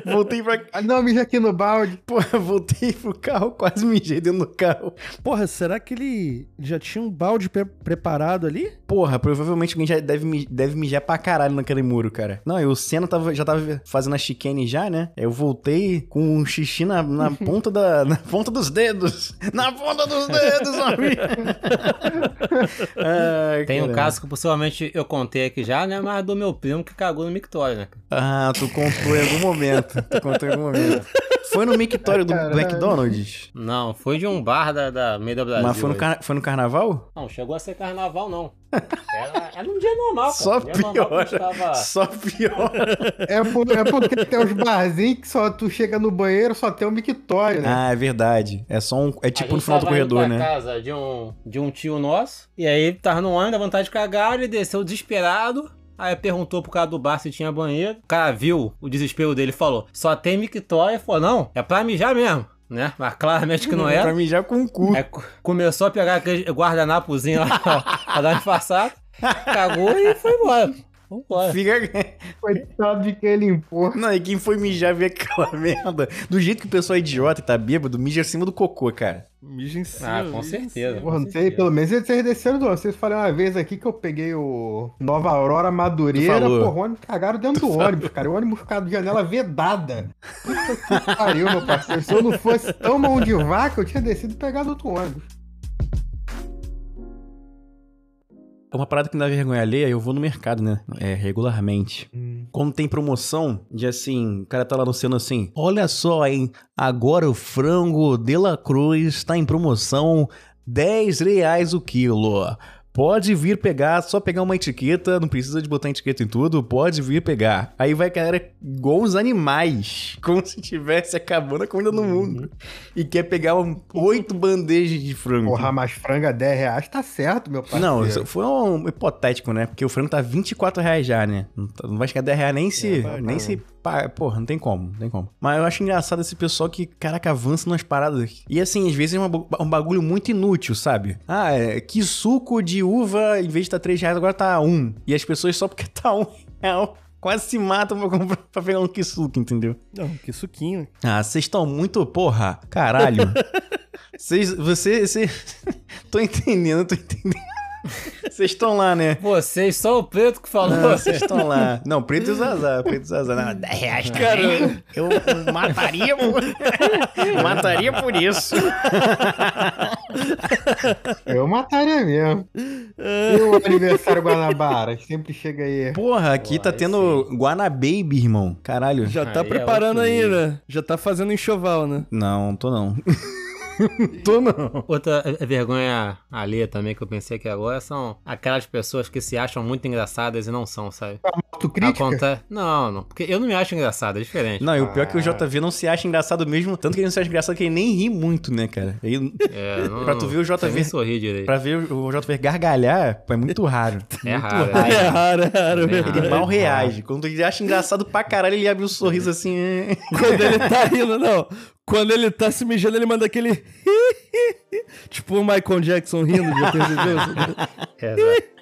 Voltei pra. Ah, não, mija aqui no balde. Porra, voltei pro carro, quase mijei dentro do carro. porra, será que ele já tinha um balde pre- preparado ali? Porra, provavelmente alguém já deve, deve mijar pra caralho naquele muro, cara. Não, e o Senna tava, já tava fazendo a chicane já, né? Aí eu voltei com um xixi na, na (laughs) ponta da. Na ponta dos dedos. Na ponta dos dedos, amigo. Ai, (laughs) Tem um caso que possivelmente eu contei aqui já, né? Mas do meu primo que cagou no mictório, né? Ah, tu contou em algum momento. Tu contou em algum momento. (laughs) Foi no mictório do Caralho. McDonald's? Não, foi de um bar da, da Meida Brasil. Mas foi no, car- foi no carnaval? Não, chegou a ser carnaval, não. Era, era um dia normal, (laughs) cara. Só Um piora. estava- Só piora. É, por- é porque tem uns barzinhos que só tu chega no banheiro, só tem um mictório, né? Ah, é verdade. É só um. É tipo no final do tava indo corredor, pra né? casa de um, de um tio nosso. E aí tava no ônibus, dá vontade de cagar, ele desceu desesperado. Aí perguntou pro cara do bar se tinha banheiro. O cara viu o desespero dele e falou: só tem mictória. Falou: não, é pra mijar mesmo. Né? Mas claramente que não Pra era. mijar com o cu. Aí co- começou a pegar aquele guardanapozinho lá pra, pra dar uma disfarçada. Cagou e foi embora. Vambora. Fica. Coitado de quem limpou. Não, e quem foi mijar vê aquela (laughs) merda. Do jeito que o pessoal é idiota e tá bêbado, mija acima do cocô, cara. Mija em cima, Ah, com certeza. Porra, não sei, pelo menos vocês desceram do ônibus. Vocês falaram uma vez aqui que eu peguei o Nova Aurora Madureira, Tu falou. porra, o ônibus cagaram dentro do (laughs) ônibus, cara. O ônibus ficava de janela vedada. Puta que pariu, meu parceiro. Se eu não fosse tão mão de vaca, eu tinha descido e pegado outro ônibus. Uma parada que me dá vergonha alheia, eu vou no mercado, né? É, regularmente. Quando tem promoção, de assim, o cara tá lá anunciando assim: Olha só, hein? Agora o frango de la Cruz tá em promoção 10 reais o quilo. Pode vir pegar, só pegar uma etiqueta, não precisa de botar etiqueta em tudo, pode vir pegar. Aí vai a galera igual uns animais, (laughs) como se tivesse acabando a comida no mundo. E quer pegar oito bandejas de frango. Porra, mas franga 10 reais tá certo, meu parceiro. Não, isso foi um hipotético, né? Porque o frango tá 24 reais já, né? Não, tá- vai chegar a 10 reais nem se. vai, nem se. Pa- Porra, não tem como, não tem como. Mas eu acho engraçado esse pessoal que, caraca, avança nas paradas. E assim, às vezes é uma um bagulho muito inútil, sabe? Ah, é, que suco de uva, em vez de tá 3 reais, agora tá 1. E as pessoas só porque (laughs) tá 1 real. Quase se matam pra, comprar, pra pegar um quisuco, entendeu? Não, que suquinho. Ah, vocês estão muito. Porra, caralho. (laughs) Vocês. Você. Você. (laughs) tô entendendo, tô entendendo. Vocês estão lá, né? Vocês, só o preto que falou. Vocês estão lá. Não, preto e Zazá, preto e Zazá. Não, 10 reais, cara. Eu, eu mataria por... (laughs) mataria por isso. Eu mataria mesmo. E o aniversário Guanabara? que Sempre chega aí. Porra, aqui tá aí tendo Guanababy, irmão. Caralho. Já tá Aí é preparando outro aí, né? Já tá fazendo enxoval, né? Não, tô não. Tô não. Outra é, vergonha alheia também que eu pensei aqui agora são aquelas pessoas que se acham muito engraçadas e não são, sabe? Autocrítica? Acontece. Não, não. Porque eu não me acho engraçado, é diferente. Não, e o pior é que o JV não se acha engraçado mesmo. Tanto que ele não se acha engraçado que ele nem ri muito, né, cara? Ele, É, (laughs) não, Pra tu ver o JV nem sorrir direito. pra ver o JV gargalhar, é muito raro. (laughs) É muito raro, raro. É raro, é raro. Bem mesmo. Ele mal reage. Quando ele acha engraçado pra caralho, ele abre um sorriso assim. é. Quando ele tá rindo, não. Quando ele tá se mijando, ele manda aquele. (laughs) tipo o Michael Jackson rindo, já percebeu? (laughs) Exato.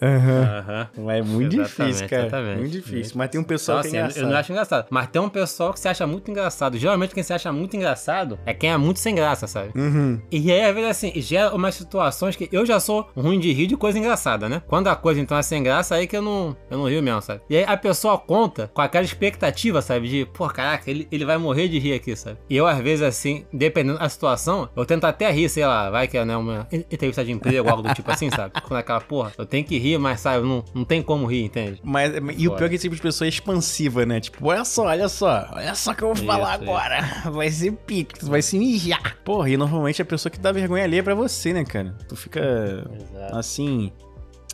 Aham. Mas é muito Exatamente, difícil, cara. exatamente. Muito difícil. Mas tem um Então, pessoal assim, que é eu- engraçado. eu não acho engraçado. Mas tem um pessoal que se acha muito engraçado. Geralmente quem se acha muito engraçado é quem é muito sem graça, sabe? Uhum. E aí, às vezes, assim, gera umas situações que eu já sou ruim de rir de coisa engraçada, né? Quando a coisa então é sem graça, aí que eu não, eu não rio mesmo, sabe? E aí a pessoa conta com aquela expectativa, sabe? De, pô, caraca, ele, ele vai morrer de rir aqui, sabe? E eu, às vezes, assim, dependendo da situação, eu tento até rir, sei lá, vai que é né, uma entrevista de emprego, algo do tipo assim, sabe? Quando é aquela porra, eu tenho que rir, mas, sabe, não, não tem como rir, entende? Mas, e o pior é que esse tipo de pessoa é expansiva, né? Tipo, olha só, olha só, olha só o que eu vou Isso, falar isso. agora. Vai ser pique, vai se mijar. Porra, e normalmente a pessoa que dá vergonha alheia é pra você, né, cara? Tu fica Exato. assim.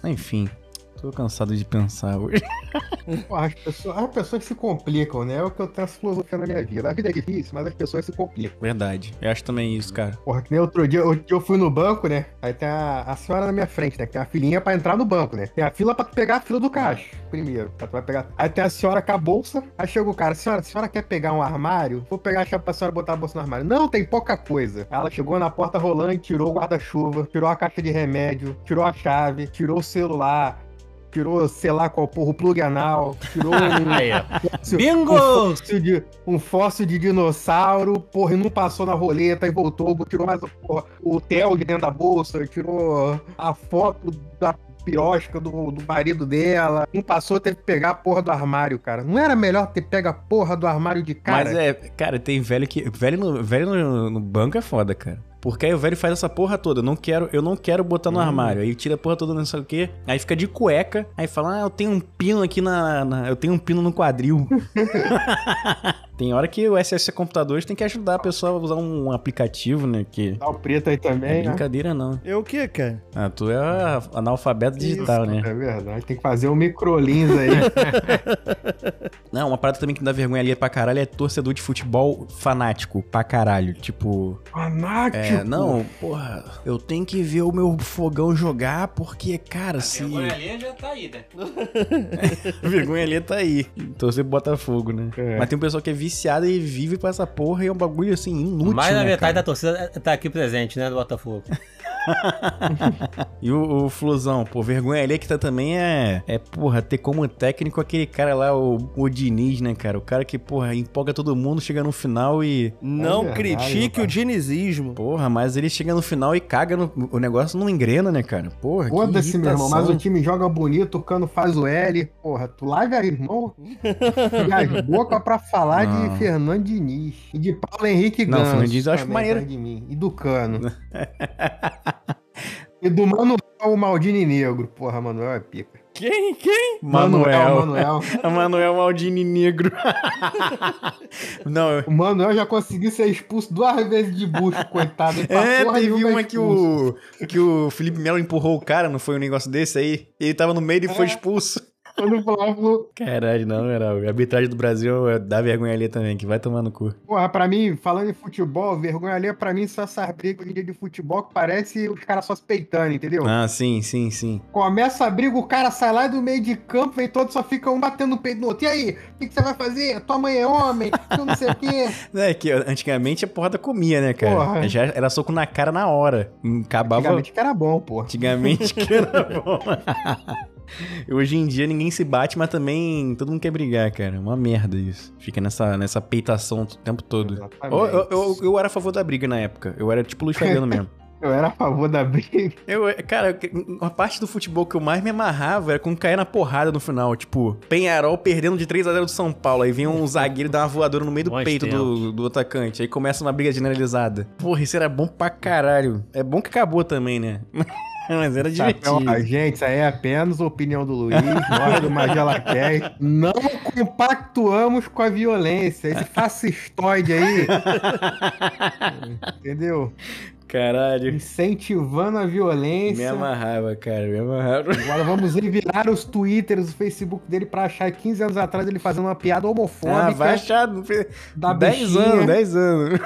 Enfim, tô cansado de pensar hoje. (laughs) As, pessoas, as pessoas se complicam, né? É o que eu tenho filosofia na minha vida. A vida é difícil, mas as pessoas se complicam. Verdade. Eu acho também isso, cara. Porra, que nem outro dia, outro dia eu fui no banco, né? Aí tem a, a senhora na minha frente, né? Que tem a filinha pra entrar no banco, né? Tem a fila pra pegar a fila do caixa, primeiro. Pra tu vai pegar. Aí tem a senhora com a bolsa. Aí chega o cara, senhora, a senhora quer pegar um armário? Vou pegar a chave pra senhora botar a bolsa no armário. Não, tem pouca coisa. Ela chegou na porta rolante, tirou o guarda-chuva, tirou a caixa de remédio, tirou a chave, tirou o celular. Tirou, sei lá qual porra, o plug anal, tirou um, (laughs) fóssil- Bingo! um fóssil de, um fóssil de dinossauro, porra, e não passou na roleta e voltou, tirou mais porra, o Theo de dentro da bolsa, tirou a foto da pirosca do, do marido dela, não passou, teve que pegar a porra do armário, cara. Não era melhor ter pego a porra do armário de cara? Mas é, cara, tem velho que. Velho no, velho no, no banco é foda, cara. Porque aí o velho faz essa porra toda. Eu não quero, eu não quero botar no armário. Aí tira a porra toda, não sei o quê. Aí fica de cueca. Aí fala, ah, eu tenho um pino aqui na. na- eu tenho um pino no quadril. (laughs) tem hora que o SS Computadores tem que ajudar a pessoa a usar um aplicativo, né? Que. Dá o preto aí É também, né? brincadeira, não. Eu o quê, cara? Ah, tu é a- analfabeto digital, né? É verdade, tem que fazer um microlins aí. (laughs) Não, uma parada também que dá vergonha ali pra caralho é torcedor de futebol fanático pra caralho. Tipo, Fanático. é, não, porra, eu tenho que ver o meu fogão jogar porque, cara, se. Vergonha ali já tá aí, né? (laughs) vergonha ali tá aí. Torcer pro Botafogo, né? É. Mas tem um pessoal que é viciado e vive pra essa porra e é um bagulho assim, inútil. Mais da né, metade cara? da torcida tá aqui presente, né, do Botafogo. (laughs) E o, o Flusão, pô, vergonha ali que tá também é, é, porra, ter como técnico aquele cara lá, o, o Diniz, né, cara? O cara que, porra, empolga todo mundo, chega no final e. Não verdade, critique cara. o dinizismo. Porra, mas ele chega no final e caga no. O negócio não engrena, né, cara? Porra, que Foda-se, meu irmão, mas o time joga bonito, o Cano faz o L. Porra, tu larga, irmão, e as bocas pra falar Não. De Fernando Diniz. E de Paulo Henrique Não, Ganso. Fernando Diniz eu acho maneiro. De mim. E do Cano. (laughs) e do Manuel Maldini Negro. Porra, Manuel é pica. Quem? Quem? Manuel. Manuel. (laughs) Manuel Maldini Negro. (laughs) não, O Manuel já conseguiu ser expulso duas vezes de bucho, coitado. Pra É, teve uma que o, que o Felipe Melo empurrou o cara, não foi um negócio desse aí? Ele tava no meio e foi É. expulso. Caralho, não, era. A arbitragem do Brasil é- dá vergonha ali também, que vai tomar no cu. Porra, pra mim, falando em futebol, vergonha ali é pra mim só essas brigas hoje em dia de futebol que parece os caras só se peitando, entendeu? Ah, sim, sim, sim. Começa a briga, o cara sai lá do meio de campo, vem todo, só fica um batendo no peito no outro. E aí, o que, que você vai fazer? Tua mãe é homem, tu não sei o quê. (laughs) É que antigamente a porrada comia, né, cara? Porra. Já era soco na cara na hora. Acabava. Antigamente que era bom, pô. Antigamente que era bom. (laughs) (laughs) Hoje em dia ninguém se bate, mas também todo mundo quer brigar, cara. É Uma merda isso. Fica nessa, nessa peitação o tempo todo. Eu, eu, eu, eu era a favor da briga na época. Eu era tipo Luiz Fabiano mesmo. (laughs) Eu era a favor da briga. Eu, cara, uma parte do futebol que eu mais me amarrava era quando caía na porrada no final. Tipo, Penharol perdendo de 3x0 do São Paulo. Aí vem um zagueiro e dá uma voadora no meio do Bons peito do, do atacante. Aí começa uma briga generalizada. Porra, isso era bom pra caralho. É bom que acabou também, né? (laughs) Mas era divertido. Ó, gente, isso aí é apenas a opinião do Luiz, nós do Magela Cast. Não compactuamos com a violência. Esse (laughs) fascistoide aí. Entendeu? Caralho. Incentivando a Me violência. amarrava, cara. Me amarrava. (laughs) Agora vamos revirar os twitters, o Facebook dele pra achar 15 anos atrás ele fazendo uma piada homofóbica. Ah, vai achar. Da 10 bichinha. anos, 10 anos.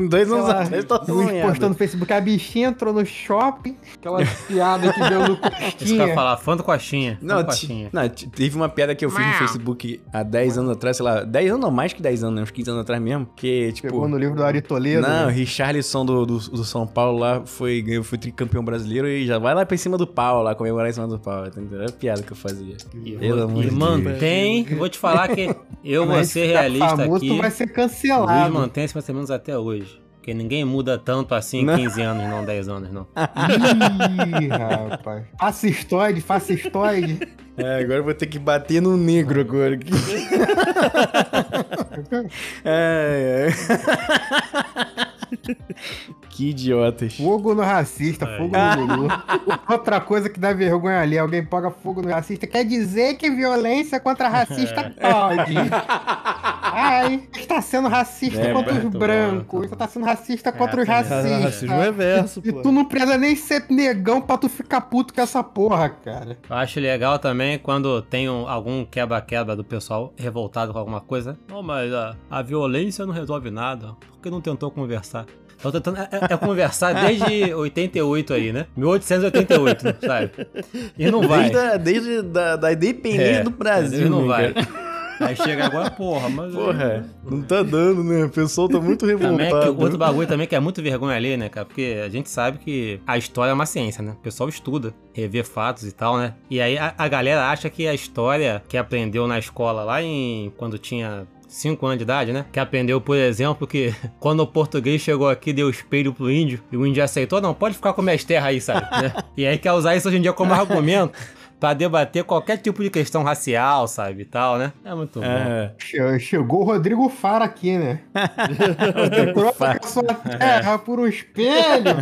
(laughs) Dois anos atrás, tá postando no Facebook, a bichinha entrou no shopping, aquela piada que deu no (laughs) Isso que eu ia falar, fã do coxinha. fã Não, do coxinha. não, teve uma piada que eu fiz no Facebook há 10 anos atrás, sei lá, 10 anos não, mais que 10 anos, né? Uns 15 anos atrás mesmo. Que, tipo. Pegou no livro do Ari Toledo. Não, o né? Richarlison do, do, do São Paulo lá foi, ganhou, foi tricampeão brasileiro e já vai lá pra cima do pau lá, comemorar em cima do pau. Entendeu? Era a piada que eu fazia. E, Pelo amor e de mantém, vou te falar que (laughs) eu vou ser realista famoso, aqui. tu vai ser O Luiz cancelado. mantém esse pensamento até hoje. Porque ninguém muda tanto assim em Não. 15 anos, não 10 anos, não. Ih, rapaz. Fascistoide, fascistoide. É, agora eu vou ter que bater no negro agora. (laughs) (laughs) é, é. Que idiotas. Fogo no racista, É. fogo no Lulu. Outra coisa que dá vergonha ali, alguém paga fogo no racista, quer dizer que violência contra racista pode. (laughs) Ai, está sendo racista É, contra os brancos, está sendo racista contra os tá Racismo racistas. reverso, E pô. tu não precisa nem ser negão pra tu ficar puto com essa porra, cara. Eu acho legal também quando tem um- algum quebra-quebra do pessoal revoltado com alguma coisa. Não, mas a, a violência não resolve nada. Por que não tentou conversar? Tô tentando é, é- é conversar desde (laughs) 88 aí, né? 1888, né, sabe? E não vai. Desde, a, desde da, da independência É, do Brasil. não né, vai. Aí chega agora, porra, mas. Porra, não tá dando, né? O pessoal tá muito Também é revoltado. outro bagulho também que é muito vergonha ali, né, cara? Porque a gente sabe que a história é uma ciência, né? O pessoal estuda, revê fatos e tal, né? E aí a, a galera acha que a história que aprendeu na escola lá em. quando tinha. 5 anos de idade, né? Que aprendeu, por exemplo, que (laughs) quando o português chegou aqui, deu espelho pro índio, e o índio aceitou, não, pode ficar com minhas terras aí, sabe? (laughs) Né? E aí quer usar isso hoje em dia como argumento pra debater qualquer tipo de questão racial, sabe, e tal, né? É muito bom. É. Che- Chegou o Rodrigo Fara aqui, né? Troca a sua terra por um espelho.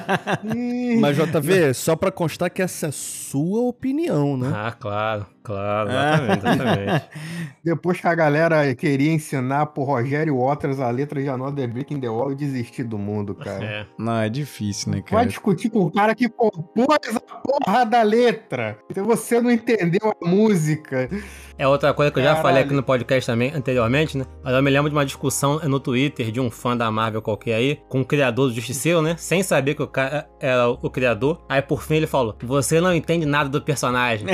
(laughs) Mas, JV, só pra constar que essa é a sua opinião, né? Ah, claro, claro, exatamente, exatamente. (laughs) Depois que a galera queria ensinar pro Rogério Waters a letra de Another Brick in the Wall, eu desisti do mundo, cara. É. Não, é difícil, né, Vai cara? discutir com o cara que compôs a porra da letra. Então você não entendeu a música. É outra coisa que eu já Caralho. falei aqui no podcast também anteriormente, né? Mas eu me lembro de uma discussão no Twitter de um fã da Marvel qualquer aí, com o criador do Justiceiro, né? Sem saber que o cara era o criador. Aí por fim ele falou: Você não entende nada do personagem.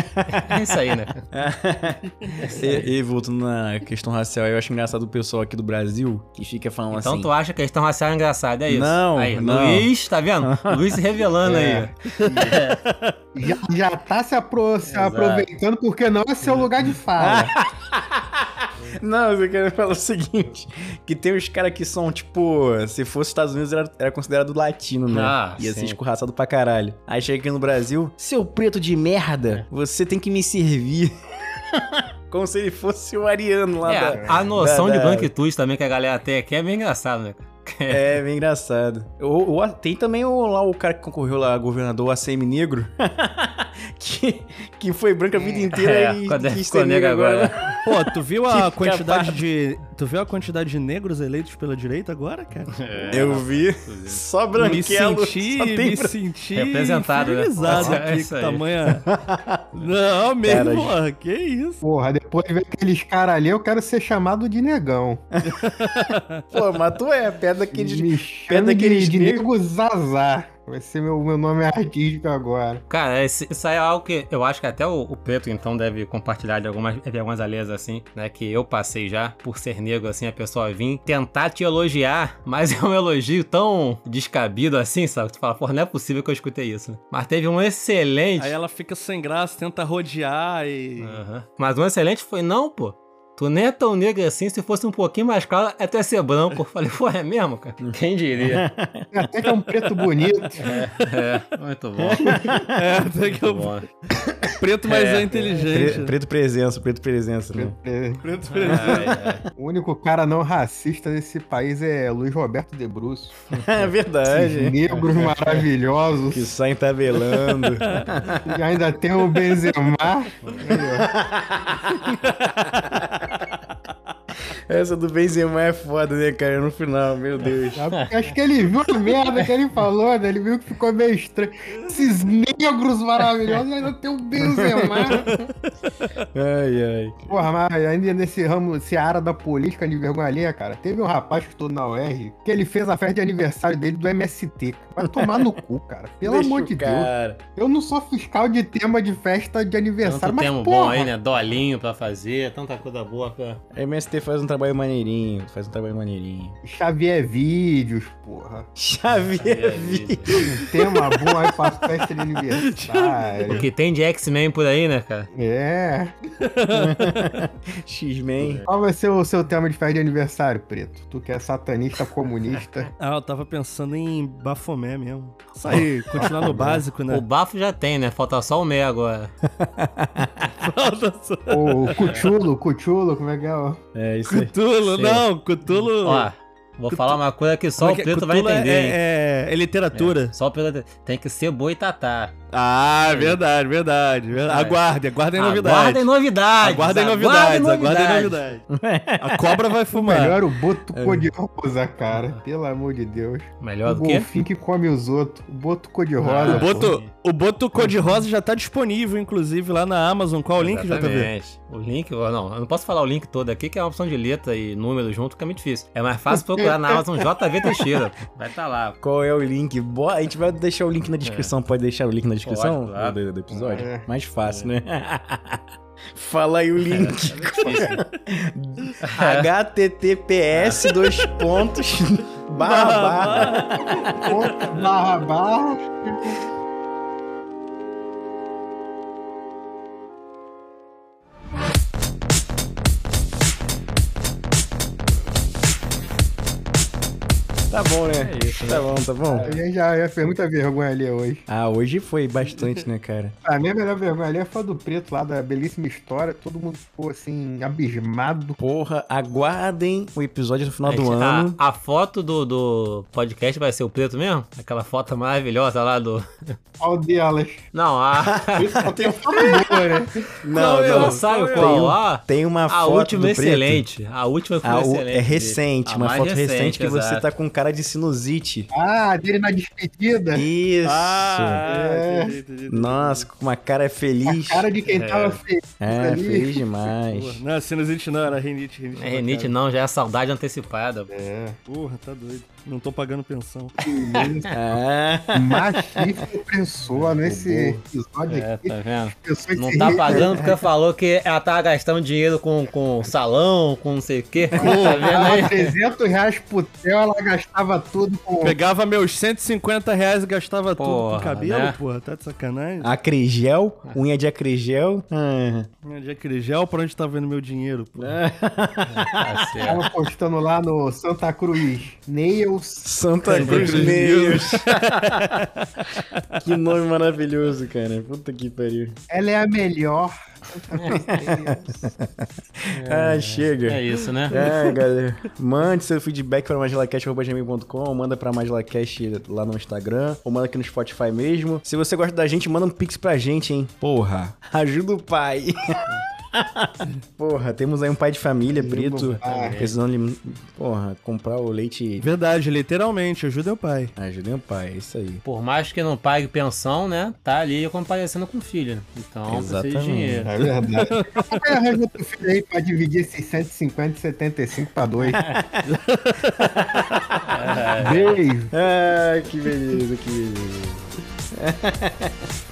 é (laughs) isso aí, né? (laughs) E, e voltando na questão racial, eu acho engraçado o pessoal aqui do Brasil que fica falando Então assim. tu acha que a questão racial é engraçada, é isso? Não, aí, não. Luiz, tá vendo? (laughs) Luiz se revelando É. aí. Já, já tá se, apro- se aproveitando porque não é seu lugar de fala. (laughs) Não, eu quero falar o seguinte: que tem uns caras que são, tipo, se fosse Estados Unidos, era, era considerado latino, né? Ah, Ia sim. ser escorraçado pra caralho. Aí chega aqui no Brasil, seu preto de merda, você tem que me servir. (laughs) Como se ele fosse o Ariano lá É, da. a noção da- de da- branquitude também que a galera tem aqui é bem engraçado, né? É, bem engraçado. O, o- tem também o, lá o cara que concorreu lá, governador ACM Negro, (laughs) que, que foi branco a vida inteira É, e quando é- quis ficou ser negro negro agora. agora. Pô, tu viu a (laughs) Que quantidade capado. de. Tu viu a quantidade de negros eleitos pela direita agora, cara? Eu vi. Só branquelo. me senti, só tem me branco. senti Representado, né? É aqui com aí. tamanha... (laughs) Não, mesmo, Cara, porra, que isso? Porra, depois de ver aqueles caras ali, eu quero ser chamado de negão. (laughs) Pô, mas tu é, perto daqueles. Chama daqueles de, de negros. nego Zazar. Vai ser meu, meu nome artístico agora. Cara, esse- isso aí é algo que eu acho que até o, o Preto, então, deve compartilhar de algumas, de algumas alheias assim, né? Que eu passei já por ser negro, assim, a pessoa vir tentar te elogiar, mas é um elogio tão descabido assim, sabe? Tu fala, pô, não é possível que eu escutei isso. Mas teve um excelente. Aí ela fica sem graça, tenta rodear e... Aham. Mas um excelente foi, não, pô. Tu nem é tão negro assim, se fosse um pouquinho mais claro, é até ser branco. Falei, pô, é mesmo, cara? Quem diria? Até que é um preto bonito. é, muito bom. É, até que o bom. preto mais é, Pre- inteligente. preto presença, preto presença, né? É, Preto É, é. O único cara não racista desse país é Luiz Roberto de Brusso. É Esses verdade. negros maravilhosos. Que saem tabelando. E ainda tem o Benzema. (laughs) Essa do Benzema é foda, né, cara? No final, meu Deus. (laughs) Acho que ele viu a merda que ele falou, né? Ele viu que ficou meio estranho. Esses negros maravilhosos ainda tem o Benzema. Ai, ai. Porra, mas ainda nesse ramo, esse área da política de vergonha alheia, cara, teve um rapaz que estudou na UR que ele fez a festa de aniversário dele do MST. Vai tomar no cu, cara. Pelo Deixa amor de Deus. cara. Eu não sou fiscal de tema de festa de aniversário, Tanto mas tempo porra, bom aí, né? Dolinho pra fazer, tanta coisa boa pra. A MST faz um trabalho maneirinho, faz um trabalho maneirinho. Xavier Vídeos, porra. Xavier Vi. Um tema bom aí pra festa de O aniversário. que tem de X-Men por aí, né, cara? É. (laughs) X-Men. Qual vai ser o seu tema de festa de aniversário, Preto? Tu que é satanista comunista. Ah, eu tava pensando em Bafomé mesmo. Isso aí, continuar no (laughs) básico, né? O bafo já tem, né? Falta só o meio agora. (laughs) o Cuchulo, Cuchulo, como é que é? ó? É, isso aí. Cutulo, não, Cutulo... Ó, vou falar uma coisa que só Como é o é? preto vai Cthulhu é- entender? É, é, é literatura. Só o preto tem que ser boi Ah, verdade, verdade. verdade. Aguardem, aguardem novidades. Aguardem novidades. Aguardem novidades, aguardem novidades. (laughs) A cobra vai fumar. Melhor o boto cor-de-rosa, cara. Pelo amor de Deus. Melhor o do que? golfinho que come os outros. O boto cor-de-rosa. O boto, o boto cor-de-rosa já tá disponível, inclusive, lá na Amazon. Qual o link, JV? O link, não, eu não posso falar o link todo aqui, que é uma opção de letra e número junto, que é muito difícil. É mais fácil procurar na Amazon JV Teixeira. Vai estar tá lá. Qual é o link? Bo- A gente vai deixar o link na descrição. Pode deixar o link na descrição Pode, claro. do, do episódio? É. Mais fácil, né? (laughs) Fala aí o link. É https dois pontos (laughs) barra barra Barra, barra. Tá bom, né? É isso, Tá bom, tá bom. A gente já, já fez muita vergonha ali hoje. Ah, hoje foi bastante, né, cara? A (laughs) minha melhor vergonha ali foi a do preto lá, da belíssima história. Todo mundo ficou assim, abismado. Porra, aguardem o episódio no final do Gente, ano. A, a foto do, do podcast vai ser o preto mesmo? Aquela foto maravilhosa lá do. (laughs) Qual delas? Não, a. (laughs) Só tem foto boa, né? Não, não, não. sabe Tem, qual? Ah, tem uma a foto última do é preto. excelente. A última foi Ah, o- excelente. é recente, A uma foto recente, que você exato. tá com cara de sinusite. Ah, dele na despedida. Isso. É. entendi, entendi. Nossa, com uma cara feliz. Cara de quem tava feliz É, ali. feliz (laughs) demais. Porra, Não, sinusite não, era rinite. rinite É renite não, já é saudade antecipada. É. Porra, tá doido. Não tô pagando pensão. (laughs) Ah, Machista opressor nesse episódio É, aqui. tá vendo? Pessoas Não tá pagando porque falou que ela tava gastando dinheiro com, com salão, com não sei o quê. Tá vendo aí? 300 reais pro Theo, ela gastava tudo com. Pegava meus 150 reais e gastava tudo Porra, com cabelo, né? porra. Tá de sacanagem? acrigel, unha de acrigel. Ah. De acrigel, pra onde tá vendo meu dinheiro, pô? Tá certo. Ela postando lá no Santa Cruz. Nails. Santa Cruz Cruz News. (laughs) que nome maravilhoso, cara. Puta que pariu. Ela é a melhor. (laughs) Ah, chega. É isso, né? É, galera. Mande seu feedback para magilacast.com, manda pra Magilacast lá no Instagram, ou manda aqui no Spotify mesmo. Se você gosta da gente, manda um pix pra gente, hein? Porra, ajuda o pai. (laughs) (laughs) Porra, temos aí um pai de família preto, pai. precisando de, porra, comprar o leite. Verdade, literalmente. Ajuda o pai. Ajudem o pai, é isso aí. Por mais que não pague pensão, né? Tá ali comparecendo com o filho. Então precisa de Exatamente. dinheiro. É verdade. Como arranja outro filho aí pra dividir esses 150 e 75 pra dois? (laughs) Beijo. Ah, que beleza, que beleza. (laughs)